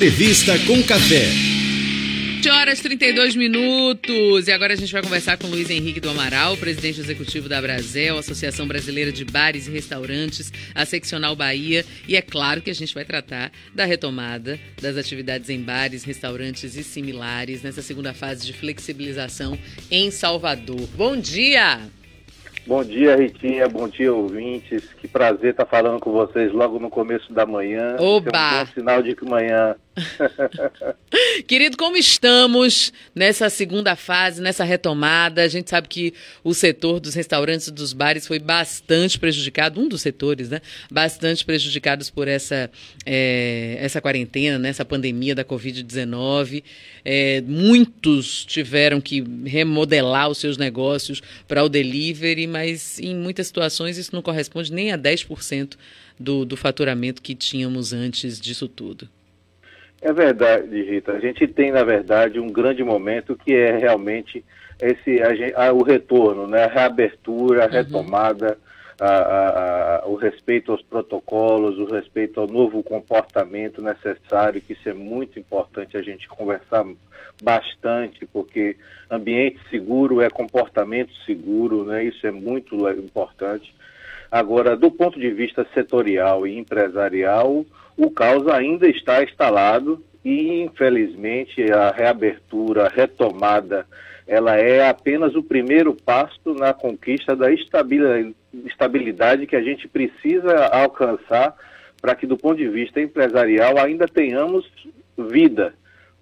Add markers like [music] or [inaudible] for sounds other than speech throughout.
Revista com Café. 7 horas 32 minutos. E agora a gente vai conversar com Luiz Henrique do Amaral, presidente executivo da Brasel, Associação Brasileira de Bares e Restaurantes, a Seccional Bahia. E é claro que a gente vai tratar da retomada das atividades em bares, restaurantes e similares nessa segunda fase de flexibilização em Salvador. Bom dia! Bom dia, Ritinha. Bom dia, ouvintes. Que prazer estar falando com vocês logo no começo da manhã. Oba! É um bom sinal de que manhã [laughs] Querido, como estamos nessa segunda fase, nessa retomada? A gente sabe que o setor dos restaurantes e dos bares foi bastante prejudicado, um dos setores, né? Bastante prejudicados por essa, é, essa quarentena, né? essa pandemia da Covid-19. É, muitos tiveram que remodelar os seus negócios para o delivery, mas em muitas situações isso não corresponde nem a 10% do, do faturamento que tínhamos antes disso tudo. É verdade, Rita. A gente tem, na verdade, um grande momento que é realmente esse a, a, o retorno, né? a reabertura, a uhum. retomada, a, o respeito aos protocolos, o respeito ao novo comportamento necessário, que isso é muito importante a gente conversar bastante, porque ambiente seguro é comportamento seguro, né? isso é muito importante. Agora, do ponto de vista setorial e empresarial, o caos ainda está instalado e, infelizmente, a reabertura, a retomada, ela é apenas o primeiro passo na conquista da estabilidade que a gente precisa alcançar para que, do ponto de vista empresarial, ainda tenhamos vida.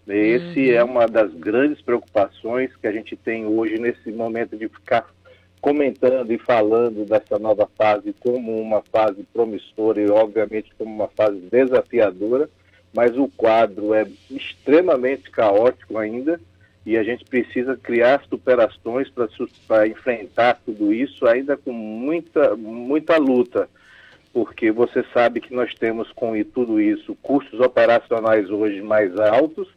Esse uhum. é uma das grandes preocupações que a gente tem hoje nesse momento de ficar comentando e falando dessa nova fase como uma fase promissora e, obviamente, como uma fase desafiadora, mas o quadro é extremamente caótico ainda e a gente precisa criar superações para enfrentar tudo isso, ainda com muita, muita luta, porque você sabe que nós temos com tudo isso custos operacionais hoje mais altos,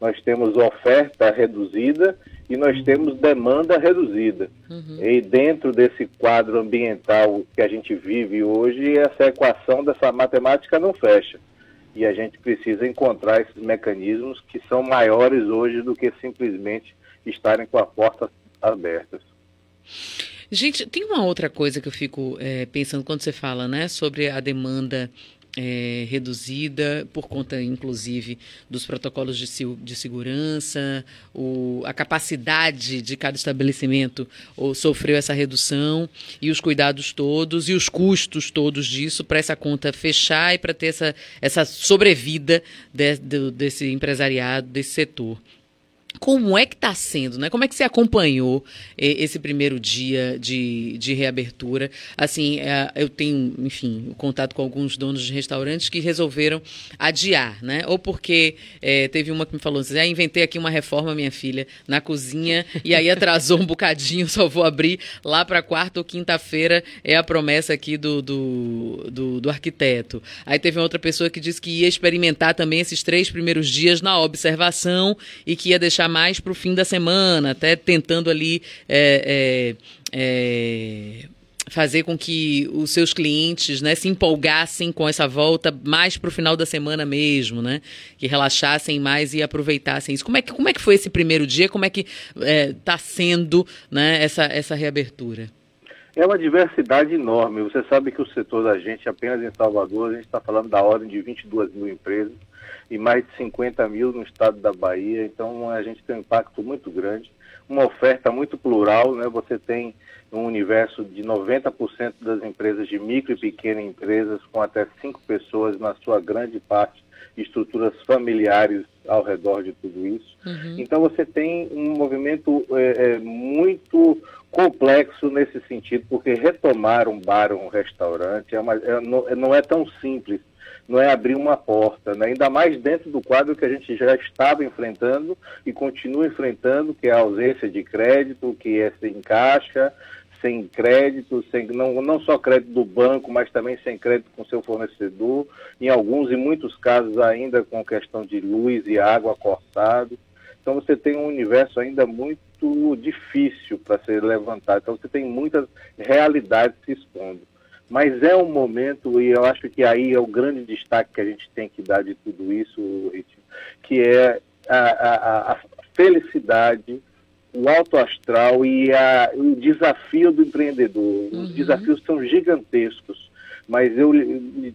nós temos oferta reduzida e nós temos demanda reduzida. Uhum. E dentro desse quadro ambiental que a gente vive hoje, essa equação dessa matemática não fecha. E a gente precisa encontrar esses mecanismos que são maiores hoje do que simplesmente estarem com as portas abertas. Gente, tem uma outra coisa que eu fico é, pensando quando você fala né, sobre a demanda é, reduzida por conta, inclusive, dos protocolos de, de segurança, o, a capacidade de cada estabelecimento ou, sofreu essa redução e os cuidados todos e os custos todos disso para essa conta fechar e para ter essa, essa sobrevida de, de, desse empresariado, desse setor. Como é que está sendo, né? Como é que você acompanhou eh, esse primeiro dia de, de reabertura? Assim, eh, eu tenho, enfim, contato com alguns donos de restaurantes que resolveram adiar, né? Ou porque eh, teve uma que me falou assim, ah, inventei aqui uma reforma, minha filha, na cozinha, e aí atrasou um bocadinho, [laughs] só vou abrir lá para quarta ou quinta-feira, é a promessa aqui do, do, do, do arquiteto. Aí teve outra pessoa que disse que ia experimentar também esses três primeiros dias na observação e que ia deixar mais para o fim da semana, até tentando ali é, é, é, fazer com que os seus clientes né, se empolgassem com essa volta mais para o final da semana mesmo, né? Que relaxassem mais e aproveitassem isso. Como é que, como é que foi esse primeiro dia? Como é que está é, sendo né, essa, essa reabertura? É uma diversidade enorme. Você sabe que o setor da gente, apenas em Salvador, a gente está falando da ordem de 22 mil empresas e mais de 50 mil no estado da Bahia. Então a gente tem um impacto muito grande, uma oferta muito plural, né? Você tem um universo de 90% das empresas de micro e pequenas empresas com até cinco pessoas na sua grande parte estruturas familiares ao redor de tudo isso. Uhum. Então você tem um movimento é, é, muito complexo nesse sentido, porque retomar um bar ou um restaurante é uma, é, não, não é tão simples não é abrir uma porta, né? ainda mais dentro do quadro que a gente já estava enfrentando e continua enfrentando, que é a ausência de crédito, que é sem caixa, sem crédito, sem, não, não só crédito do banco, mas também sem crédito com seu fornecedor, em alguns e muitos casos ainda com questão de luz e água cortado. Então você tem um universo ainda muito difícil para ser levantado. Então você tem muitas realidades se expondo. Mas é um momento, e eu acho que aí é o grande destaque que a gente tem que dar de tudo isso, que é a, a, a felicidade, o alto astral e a, o desafio do empreendedor. Uhum. Os desafios são gigantescos, mas eu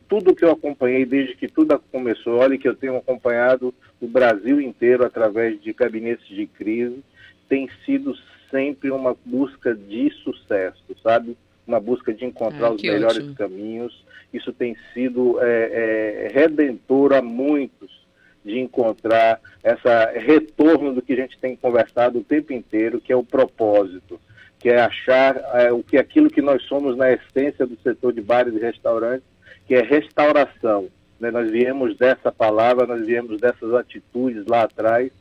tudo que eu acompanhei desde que tudo começou, olha que eu tenho acompanhado o Brasil inteiro através de gabinetes de crise, tem sido sempre uma busca de sucesso, sabe? Uma busca de encontrar ah, os melhores ótimo. caminhos. Isso tem sido é, é, redentor a muitos de encontrar essa retorno do que a gente tem conversado o tempo inteiro, que é o propósito, que é achar é, o que aquilo que nós somos na essência do setor de bares e restaurantes, que é restauração. Né? Nós viemos dessa palavra, nós viemos dessas atitudes lá atrás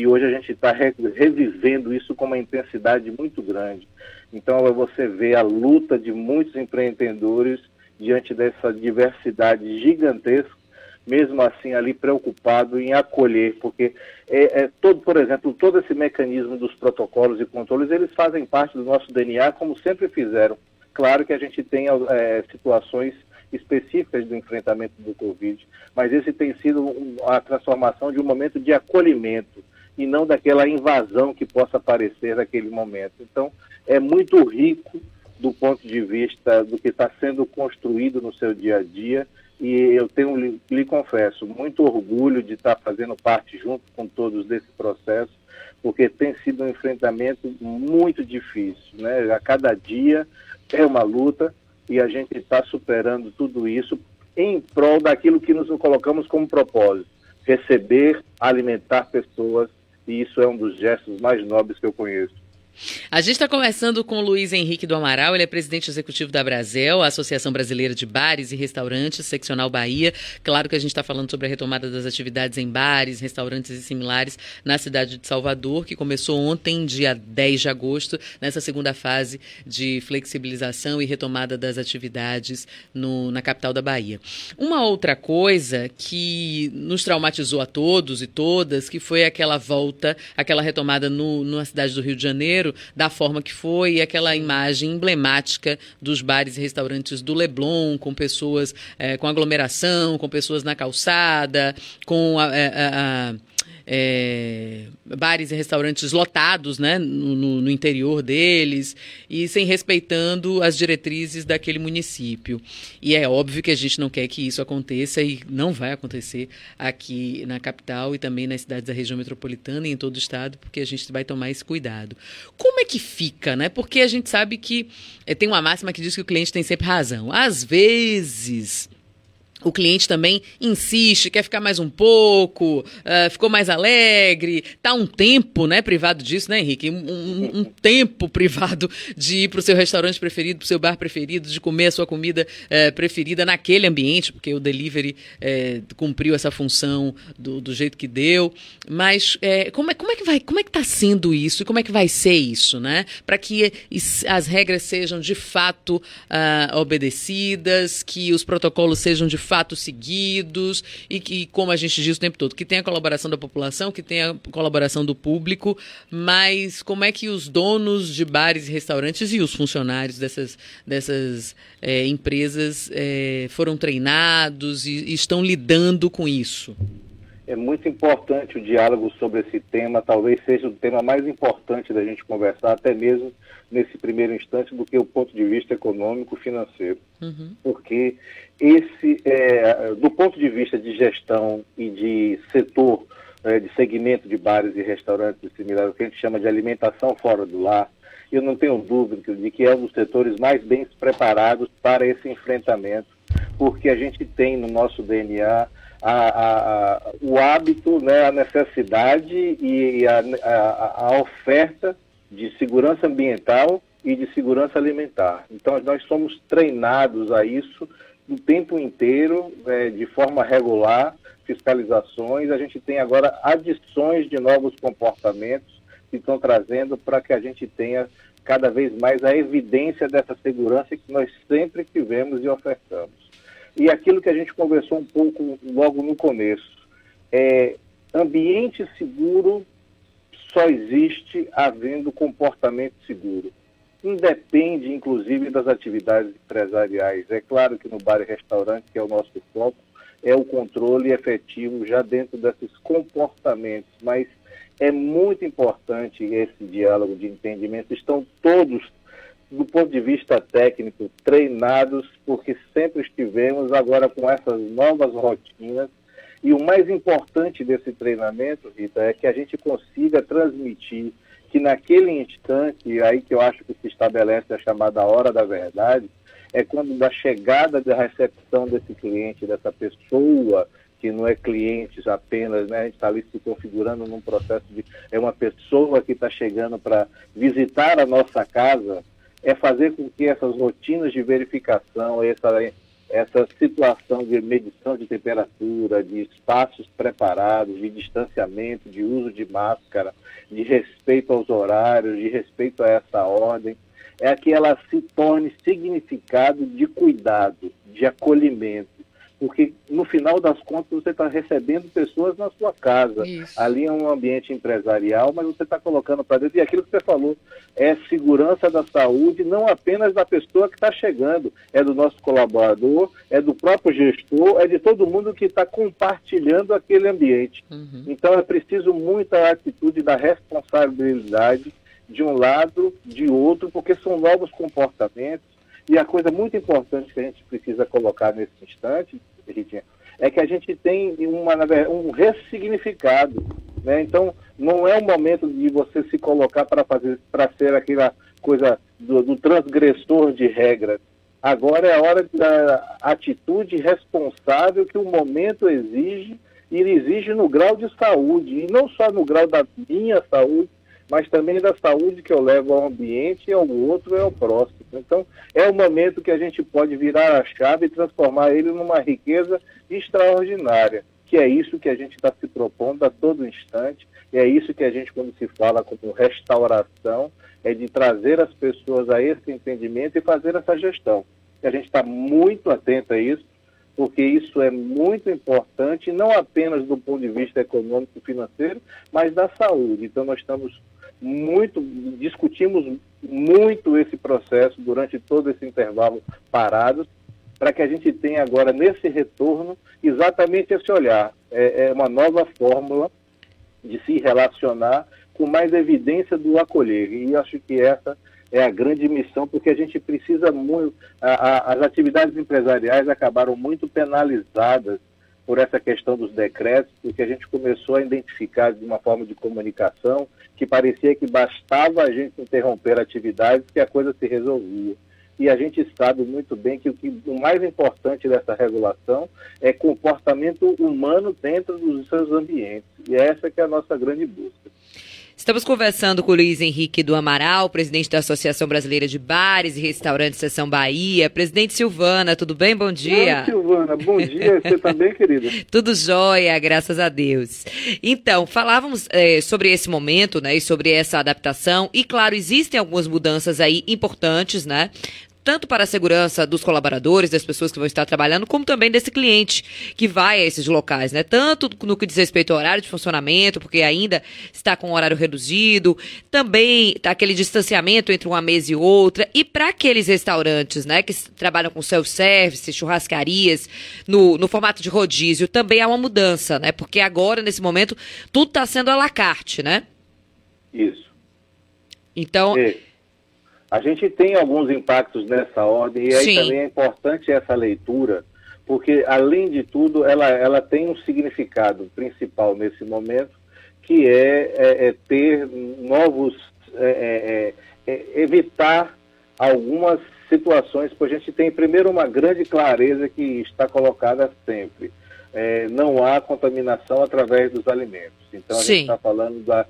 e hoje a gente está re revivendo isso com uma intensidade muito grande. Então você vê a luta de muitos empreendedores diante dessa diversidade gigantesca mesmo assim ali preocupado em acolher, porque é, é, todo, por exemplo, todo esse mecanismo dos protocolos e controles, eles fazem parte do nosso DNA, como sempre fizeram. Claro que a gente tem é, situações específicas do enfrentamento do Covid, mas esse tem sido a transformação de um momento de acolhimento e não daquela invasão que possa aparecer naquele momento. Então, é muito rico do ponto de vista do que está sendo construído no seu dia a dia e eu tenho, lhe, confesso, muito orgulho de estar fazendo parte junto com todos desse processo, porque tem sido um enfrentamento muito difícil, né? A cada dia é uma luta e a gente está superando tudo isso em prol daquilo que nos colocamos como propósito, receber, alimentar pessoas, e isso é um dos gestos mais nobres que eu conheço. A gente está conversando com o Luiz Henrique do Amaral, ele é presidente executivo da Brasel, a Associação Brasileira de Bares e Restaurantes, Seccional Bahia. Claro que a gente está falando sobre a retomada das atividades em bares, restaurantes e similares na cidade de Salvador, que começou ontem, dia 10 de agosto, nessa segunda fase de flexibilização e retomada das atividades no, na capital da Bahia. Uma outra coisa que nos traumatizou a todos e todas, que foi aquela volta, aquela retomada no, na cidade do Rio de Janeiro, da forma que foi, aquela imagem emblemática dos bares e restaurantes do Leblon, com pessoas, é, com aglomeração, com pessoas na calçada, com a, eh, a, a é, bares e restaurantes lotados né, no, no, interior deles e sem respeitando as diretrizes daquele município. E é óbvio que a gente não quer que isso aconteça e não vai acontecer aqui na capital e também nas cidades da região metropolitana e em todo o estado, porque a gente vai tomar esse cuidado. Como é que fica, né? Porque a gente sabe que é, tem uma máxima que diz que o cliente tem sempre razão. Às vezes o cliente também insiste, quer ficar mais um pouco, uh, ficou mais alegre, tá um tempo, né, privado disso, né, Henrique? Um, um, tempo privado de ir para o seu restaurante preferido, para o seu bar preferido, de comer a sua comida uh, preferida naquele ambiente, porque o delivery uh, cumpriu essa função do, do, jeito que deu. Mas como, é, como é que vai, como é que está sendo isso e como é que vai ser isso, né? Para que as regras sejam de fato ah, obedecidas, que os protocolos sejam de fatos seguidos e que, como a gente diz o tempo todo, que tem a colaboração da população, que tem a colaboração do público, mas como é que os donos de bares e restaurantes e os funcionários dessas, dessas é, empresas é, foram treinados e, e estão lidando com isso? É muito importante o diálogo sobre esse tema, talvez seja o tema mais importante da gente conversar, até mesmo nesse primeiro instante, do que o ponto de vista econômico financeiro. Uhum. Porque esse, é, do ponto de vista de gestão e de setor, é, de segmento de bares e restaurantes similares, o que a gente chama de alimentação fora do lar, eu não tenho dúvida de que é um dos setores mais bem preparados para esse enfrentamento, porque a gente tem no nosso DNA a, a, o hábito, né, a necessidade e a, a, oferta de segurança ambiental e de segurança alimentar. Então, nós somos treinados a isso o tempo inteiro, né, de forma regular, fiscalizações. A gente tem agora adições de novos comportamentos que estão trazendo para que a gente tenha cada vez mais a evidência dessa segurança que nós sempre tivemos e ofertamos. E aquilo que a gente conversou um pouco logo no começo, é ambiente seguro só existe havendo comportamento seguro. independe, inclusive, das atividades empresariais. É claro que no bar e restaurante, que é o nosso foco, é o controle efetivo já dentro desses comportamentos, mas é muito importante esse diálogo de entendimento. Estão todos, do ponto de vista técnico, treinados, porque sempre estivemos agora com essas novas rotinas. E o mais importante desse treinamento, Rita, é que a gente consiga transmitir que naquele instante, aí que eu acho que se estabelece a chamada hora da verdade, é quando da chegada da recepção desse cliente, dessa pessoa que não é cliente apenas, né? A gente está ali se configurando num processo de é uma pessoa que está chegando para visitar a nossa casa, é fazer com que essas rotinas de verificação, essa essa situação de medição de temperatura, de espaços preparados, de distanciamento, de uso de máscara, de respeito aos horários, de respeito a essa ordem, é que ela se torne significado de cuidado, de acolhimento, porque no final das contas você está recebendo pessoas na sua casa. Isso. Ali é um ambiente empresarial, mas você está colocando para dentro. E aquilo que você falou é segurança da saúde, não apenas da pessoa que está chegando, é do nosso colaborador, é do próprio gestor, é de todo mundo que está compartilhando aquele ambiente. Uhum. Então é preciso muita atitude da responsabilidade de um lado, de outro, porque são novos comportamentos e a coisa muito importante que a gente precisa colocar nesse instante, É que a gente tem uma, um ressignificado. Né? Então, não é o momento de você se colocar para fazer para ser aquela coisa do, do transgressor de regras. Agora é a hora da atitude responsável que o momento exige e exige no grau de saúde, e não só no grau da minha saúde, mas também da saúde que eu levo ao ambiente e ao outro e ao próximo. Então, é o momento que a gente pode virar a chave e transformar ele numa riqueza extraordinária, que é isso que a gente está se propondo a todo instante, e é isso que a gente, quando se fala como restauração, é de trazer as pessoas a esse entendimento e fazer essa gestão. E a gente está muito atento a isso, porque isso é muito importante, não apenas do ponto de vista econômico e financeiro, mas da saúde. Então, nós estamos muito, discutimos muito esse processo durante todo esse intervalo parado, para que a gente tenha agora, nesse retorno, exatamente esse olhar. É, é uma nova fórmula de se relacionar com mais evidência do acolher. E acho que essa é a grande missão, porque a gente precisa muito. A, a, as atividades empresariais acabaram muito penalizadas por essa questão dos decretos, porque a gente começou a identificar de uma forma de comunicação que parecia que bastava a gente interromper atividades que a coisa se resolvia. E a gente sabe muito bem que o, que o mais importante dessa regulação é comportamento humano dentro dos seus ambientes. E essa que é a nossa grande busca. Estamos conversando com o Luiz Henrique do Amaral, presidente da Associação Brasileira de Bares e Restaurantes Seção Bahia. Presidente Silvana, tudo bem? Bom dia. Oi, Silvana, bom dia. Você também, querida? [laughs] tudo jóia, graças a Deus. Então, falávamos é, sobre esse momento, né, e sobre essa adaptação. E, claro, existem algumas mudanças aí importantes, né? Tanto para a segurança dos colaboradores, das pessoas que vão estar trabalhando, como também desse cliente que vai a esses locais, né? Tanto no que diz respeito ao horário de funcionamento, porque ainda está com horário reduzido, também aquele distanciamento entre uma mesa e outra, e para aqueles restaurantes, né, que trabalham com self-service, churrascarias, no, no formato de rodízio, também há uma mudança, né? Porque agora, nesse momento, tudo está sendo à la carte, né? Isso. Então. É a gente tem alguns impactos nessa ordem e aí Sim. também é importante essa leitura, porque além de tudo ela, ela tem um significado principal nesse momento, que é, é, é ter novos, é, é, é, é evitar algumas situações, porque a gente tem primeiro uma grande clareza que está colocada sempre. não há contaminação através dos alimentos. Então a Sim. gente está falando da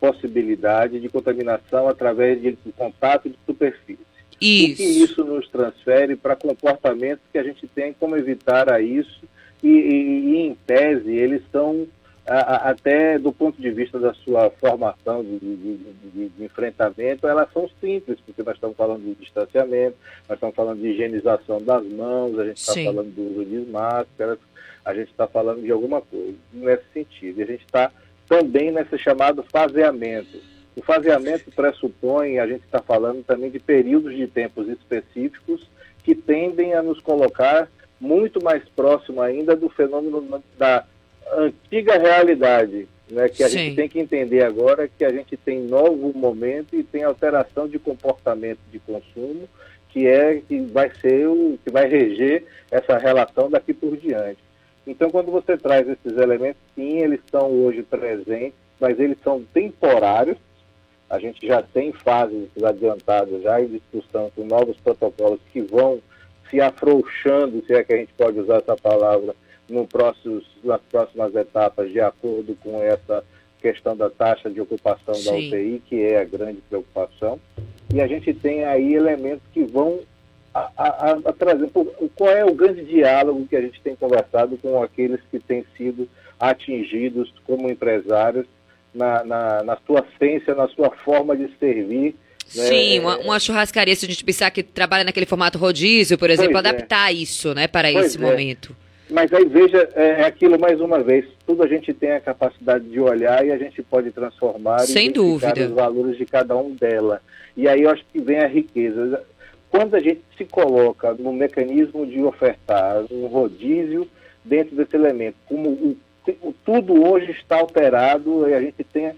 possibilidade de contaminação através de, de contato de superfície. Isso. O que isso nos transfere para comportamentos que a gente tem como evitar a isso e, e, e em tese eles são a, a, até do ponto de vista da sua formação de, de, de, de, enfrentamento, elas são simples, porque nós estamos falando de distanciamento, nós estamos falando de higienização das mãos, a gente está falando do uso de máscaras, a gente está falando de alguma coisa nesse sentido. E a gente está também nesse chamado faseamento. O faseamento pressupõe, a gente está falando também de períodos de tempos específicos que tendem a nos colocar muito mais próximo ainda do fenômeno da antiga realidade, né, que a Sim. gente tem que entender agora que a gente tem novo momento e tem alteração de comportamento de consumo, que é que vai ser o que vai reger essa relação daqui por diante. Então, quando você traz esses elementos, sim, eles estão hoje presentes, mas eles são temporários. A gente já tem fases adiantadas já em discussão com novos protocolos que vão se afrouxando, se é que a gente pode usar essa palavra, no próximos, nas próximas etapas, de acordo com essa questão da taxa de ocupação Sim. da UTI, que é a grande preocupação. E a gente tem aí elementos que vão a, a, a, trazer. Qual é o grande diálogo que a gente tem conversado com aqueles que têm sido atingidos como empresários na, na, na sua essência, na sua forma de servir? Né? Sim, uma, uma, churrascaria, se a gente pensar que trabalha naquele formato rodízio, por exemplo, pois é. adaptar é. isso né, para pois esse é. momento. Mas aí veja, é, é aquilo mais uma vez, tudo a gente tem a capacidade de olhar e a gente pode transformar Sem dúvida. os valores de cada um dela. E aí eu acho que vem a riqueza. Quando a gente se coloca no mecanismo de ofertar um rodízio dentro desse elemento, como o, o, tudo hoje está alterado e a gente tem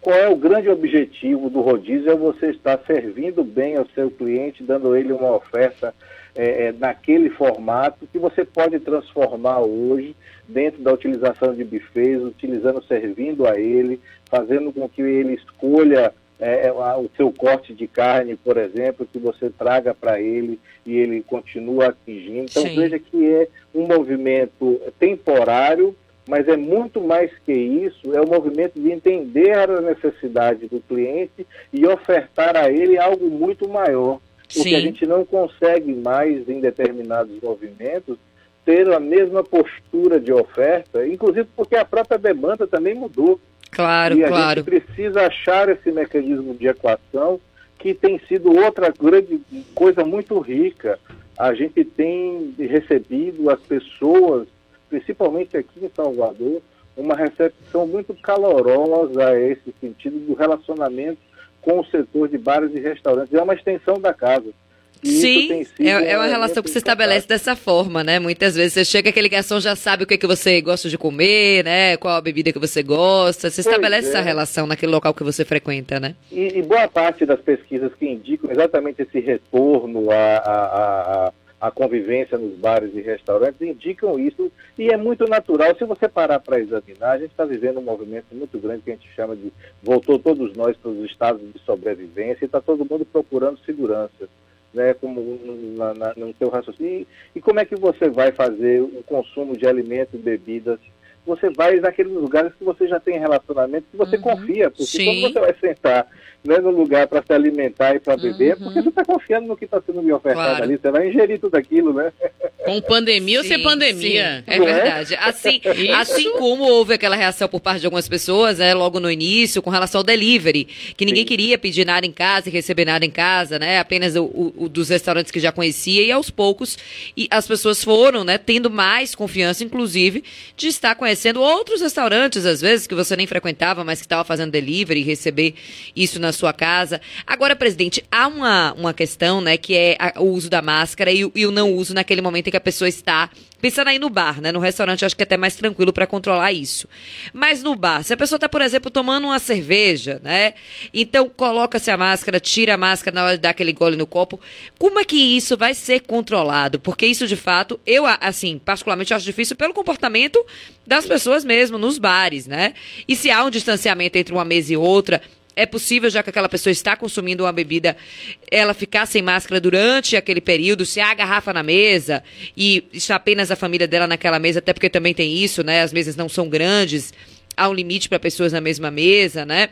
qual é o grande objetivo do rodízio? É você estar servindo bem ao seu cliente, dando ele uma oferta é, é, naquele formato que você pode transformar hoje dentro da utilização de bufês, utilizando, servindo a ele, fazendo com que ele escolha é, é o seu corte de carne, por exemplo, que você traga para ele e ele continua atingindo. Então Sim. veja que é um movimento temporário, mas é muito mais que isso, é o movimento de entender a necessidade do cliente e ofertar a ele algo muito maior. Porque Sim. a gente não consegue mais, em determinados movimentos, ter a mesma postura de oferta, inclusive porque a própria demanda também mudou. Claro, e a claro. gente precisa achar esse mecanismo de equação que tem sido outra grande coisa muito rica. A gente tem recebido as pessoas principalmente aqui em Salvador, uma recepção muito calorosa a esse sentido do relacionamento com o setor de bares e restaurantes. É uma extensão da casa. Sim, é, é, uma relação que se estabelece dessa forma, né? Muitas vezes você chega, aquele garçom já sabe o que, é que você gosta de comer, né? Qual a bebida que você gosta. Você estabelece é. essa relação naquele local que você frequenta, né? E, e, boa parte das pesquisas que indicam exatamente esse retorno a a convivência nos bares e restaurantes indicam isso e é muito natural. Se você parar para examinar, a gente está vivendo um movimento muito grande que a gente chama de voltou todos nós para os estados de sobrevivência e está todo mundo procurando segurança, né, como na, na, no seu raciocínio. E, como é que você vai fazer o consumo de alimentos e bebidas você vai naqueles lugares que você já tem relacionamento, que você uhum. confia, porque Sim. quando você vai sentar né, no lugar para se alimentar e para beber, uhum. porque você está confiando no que está sendo me ofertado claro. ali, você vai ingerir tudo aquilo, né? Com pandemia sim, ou sem pandemia. Sim, é verdade. Assim, [laughs] assim como houve aquela reação por parte de algumas pessoas, né, logo no início, com relação ao delivery, que ninguém sim. queria pedir nada em casa e receber nada em casa, né? Apenas o, o, o, dos restaurantes que já conhecia, e aos poucos e as pessoas foram, né, tendo mais confiança, inclusive, de estar conhecendo outros restaurantes, às vezes, que você nem frequentava, mas que estava fazendo delivery e receber isso na sua casa. Agora, presidente, há uma, uma questão, né, que é a, o uso da máscara e, e o não uso naquele momento em que a pessoa está pensando aí no bar, né? No restaurante acho que é até mais tranquilo para controlar isso. Mas no bar, se a pessoa está, por exemplo, tomando uma cerveja, né? Então coloca-se a máscara, tira a máscara na hora de dar aquele gole no copo. Como é que isso vai ser controlado? Porque isso de fato, eu assim, particularmente acho difícil pelo comportamento das pessoas mesmo nos bares, né? E se há um distanciamento entre uma mesa e outra, é possível, já que aquela pessoa está consumindo uma bebida, ela ficar sem máscara durante aquele período, se há garrafa na mesa e está apenas a família dela naquela mesa, até porque também tem isso, né? As mesas não são grandes, há um limite para pessoas na mesma mesa, né?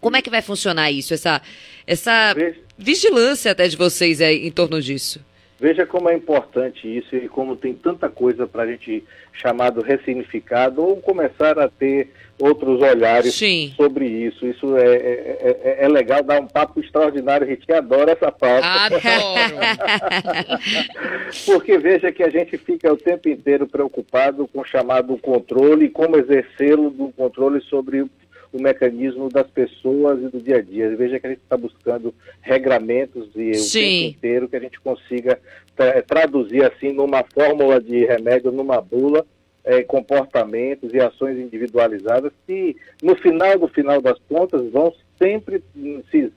Como é que vai funcionar isso, essa, essa vigilância até de vocês aí, em torno disso? Veja como é importante isso e como tem tanta coisa para a gente chamar do ressignificado ou começar a ter outros olhares Sim. sobre isso. Isso é, é, é, é, legal dar um papo extraordinário. A gente adora essa pauta. Adoro! [laughs] Porque veja que a gente fica o tempo inteiro preocupado com o chamado controle e como exercê-lo do controle sobre o mecanismo das pessoas e do dia a dia. Veja que a gente está buscando regramentos e Sim. o tempo inteiro que a gente consiga tra traduzir assim numa fórmula de remédio, numa bula, eh, comportamentos e ações individualizadas que no final do final das contas vão sempre se,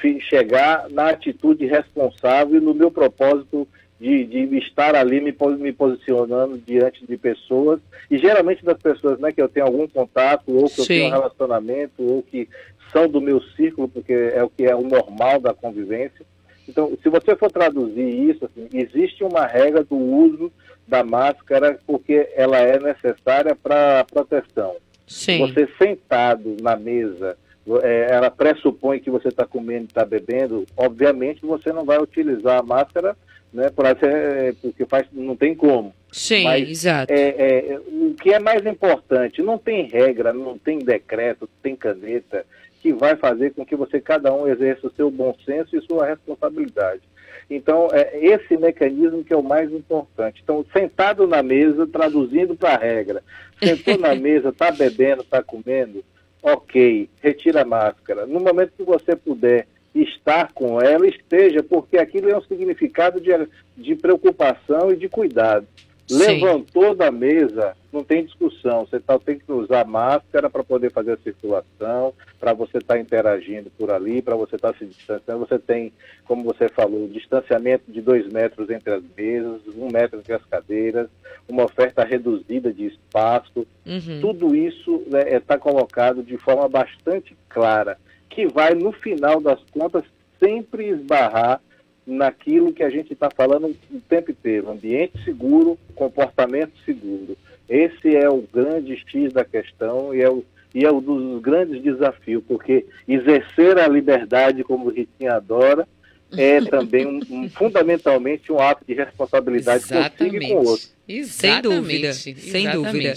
se chegar na atitude responsável e no meu propósito de, de estar ali me, me, posicionando diante de pessoas, e geralmente das pessoas né, que eu tenho algum contato, ou que Sim. eu tenho um relacionamento, ou que são do meu círculo, porque é o que é o normal da convivência. Então, se você for traduzir isso, assim, existe uma regra do uso da máscara porque ela é necessária para proteção. Sim. Você sentado na mesa, é, ela pressupõe que você está comendo e está bebendo, obviamente você não vai utilizar a máscara né? Por ser, porque faz, não tem como. Sim, Mas, exato. É, é, o que é mais importante, não tem regra, não tem decreto, não tem caneta que vai fazer com que você, cada um, exerça o seu bom senso e sua responsabilidade. Então, é esse mecanismo que é o mais importante. Então, sentado na mesa, traduzindo para a regra. Sentou na [laughs] mesa, está bebendo, está comendo, ok, retira a máscara. No momento que você puder estar com ela, esteja, porque aquilo é um significado de, de preocupação e de cuidado. Sim. Levantou da mesa, não tem discussão. Você tá, tem que usar máscara para poder fazer a circulação, para você estar tá interagindo por ali, para você estar tá se distanciando. Você tem, como você falou, distanciamento de dois metros entre as mesas, um metro entre as cadeiras, uma oferta reduzida de espaço. Uhum. Tudo isso está né, é, colocado de forma bastante clara que vai, no final das contas, sempre esbarrar naquilo que a gente está falando o tempo inteiro: ambiente seguro, comportamento seguro. Esse é o grande X da questão e é, o, e é um dos grandes desafios, porque exercer a liberdade, como o Ritinho adora, é [laughs] também um, um, fundamentalmente um ato de responsabilidade Exatamente. consigo e com o outro. Exatamente. Sem dúvida. Sem dúvida.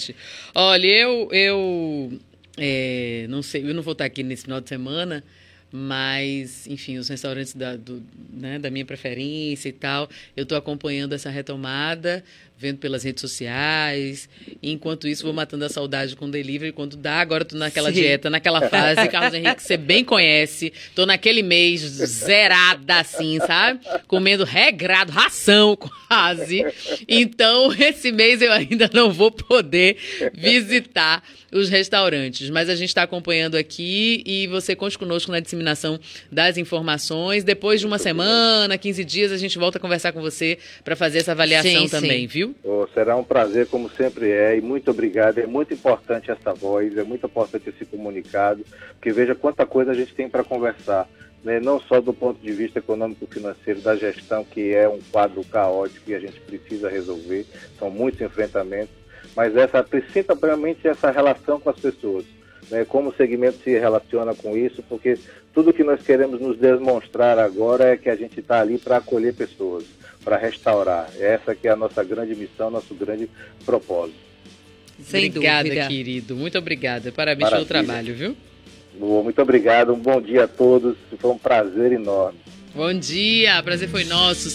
Olha, eu, eu é, não sei, eu não vou estar aqui nesse final de semana, mas, enfim, os restaurantes da, do, né, da minha preferência e tal, eu estou acompanhando essa retomada, vendo pelas redes sociais. enquanto isso, vou matando a saudade com delivery. Quando dá, agora estou naquela Sim. dieta, naquela fase, Carlos Henrique, você bem conhece. Estou naquele mês zerada, assim, sabe? Comendo regrado, ração quase. Então, esse mês eu ainda não vou poder visitar os restaurantes. Mas a gente está acompanhando aqui e você conte conosco na disseminação das informações. Depois de uma semana, 15 dias, a gente volta a conversar com você para fazer essa avaliação sim, também, sim. viu? Oh, será um prazer, como sempre é, e muito obrigado. É muito importante essa voz, é muito importante esse comunicado, porque veja quanta coisa a gente tem para conversar. Né? Não só do ponto de vista econômico-financeiro da gestão, que é um quadro caótico e a gente precisa resolver, são muitos enfrentamentos, mas essa principalmente essa relação com as pessoas. Né, como o segmento se relaciona com isso, porque tudo que nós queremos nos demonstrar agora é que a gente está ali para acolher pessoas, para restaurar. Essa que é a nossa grande missão, nosso grande propósito. Sem obrigada, dúvida. querido. Muito obrigada. Parabéns Maravilha. pelo trabalho, viu? Muito obrigado. Um bom dia a todos. Foi um prazer enorme. Bom dia. Prazer foi nosso.